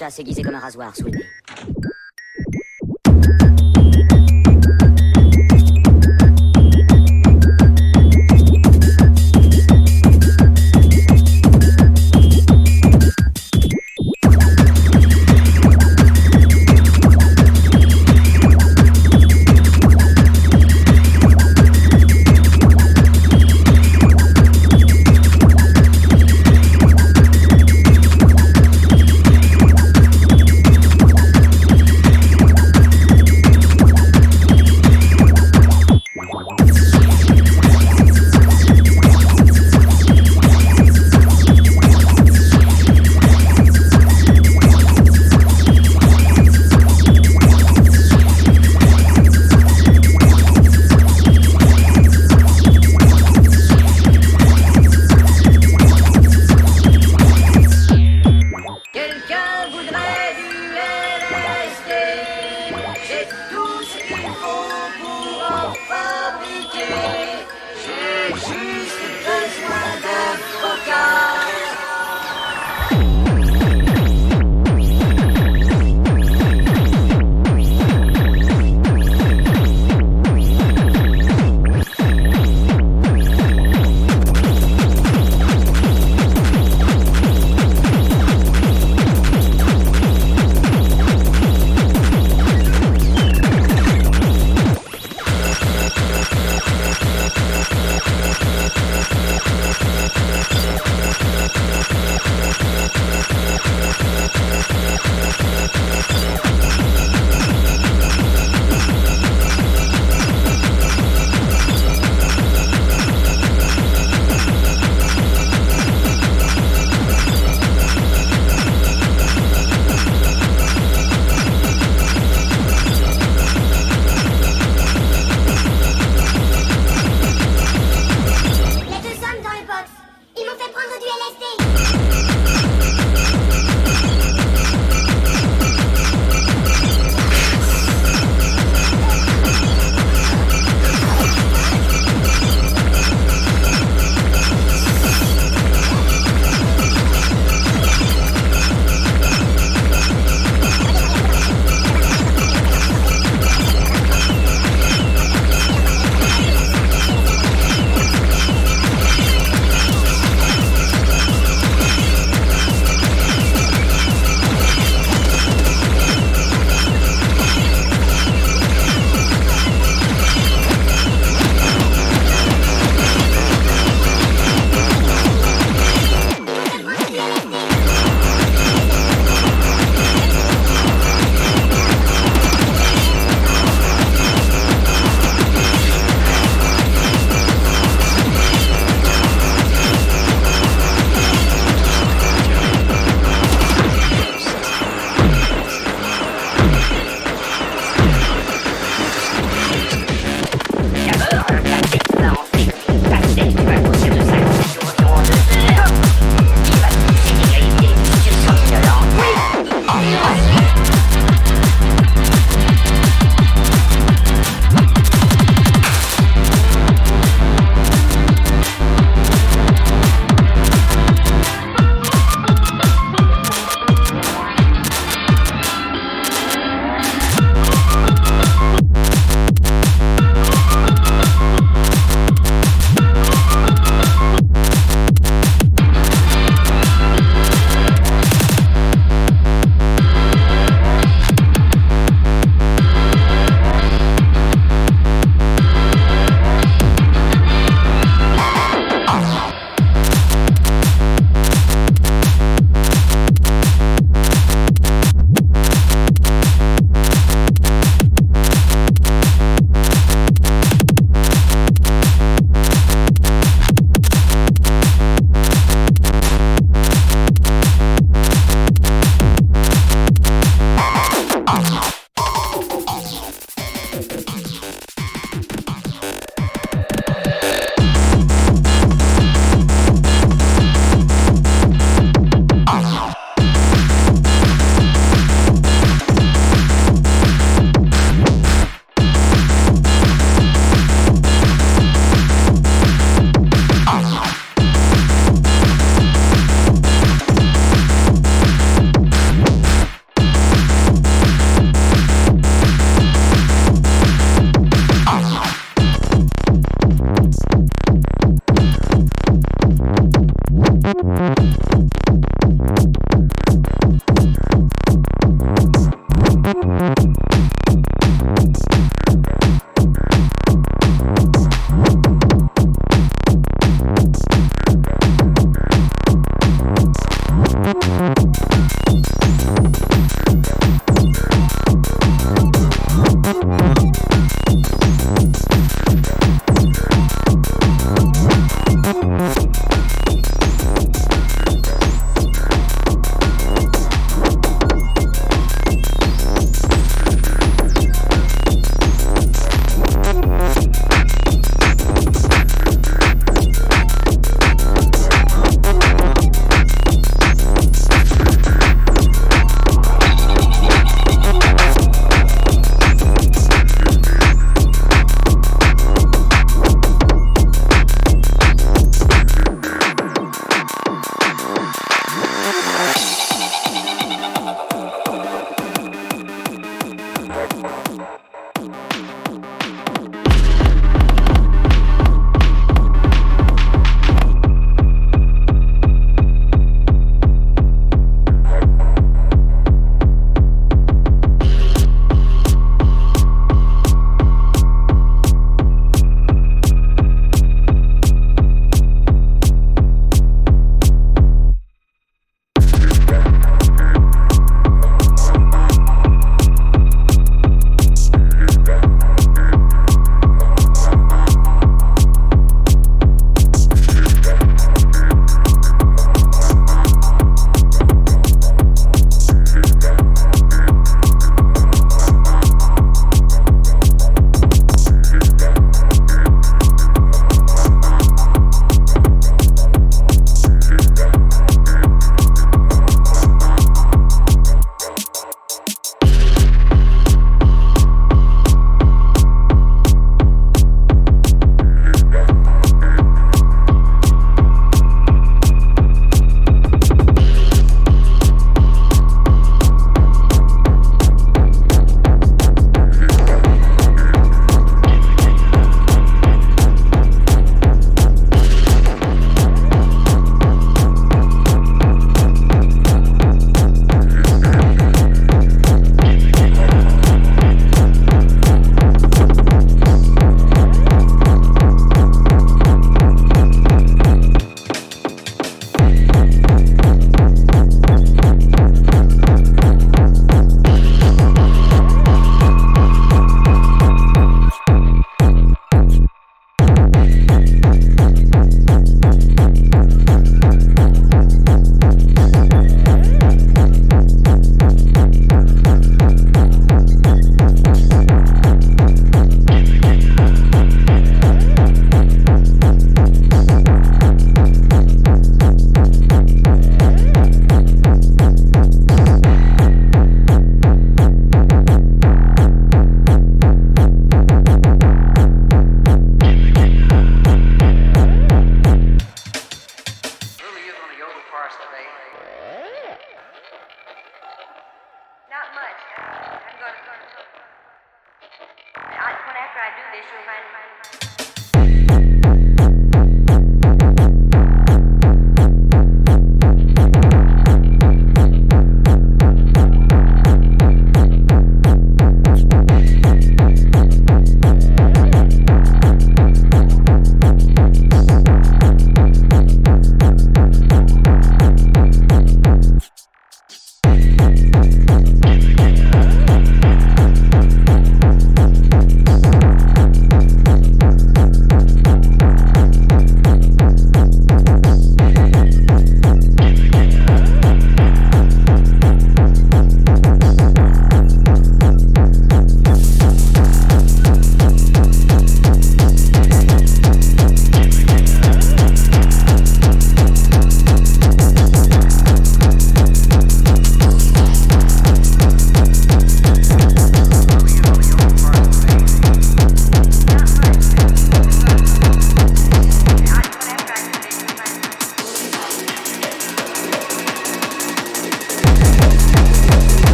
chasse aiguisé comme un rasoir sous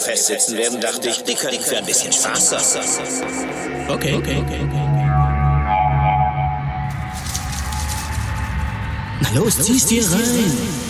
festsitzen werden, dachte ich, die könnten für ein bisschen Spaß sein. Okay, okay, okay. Na los, zieh's dir rein.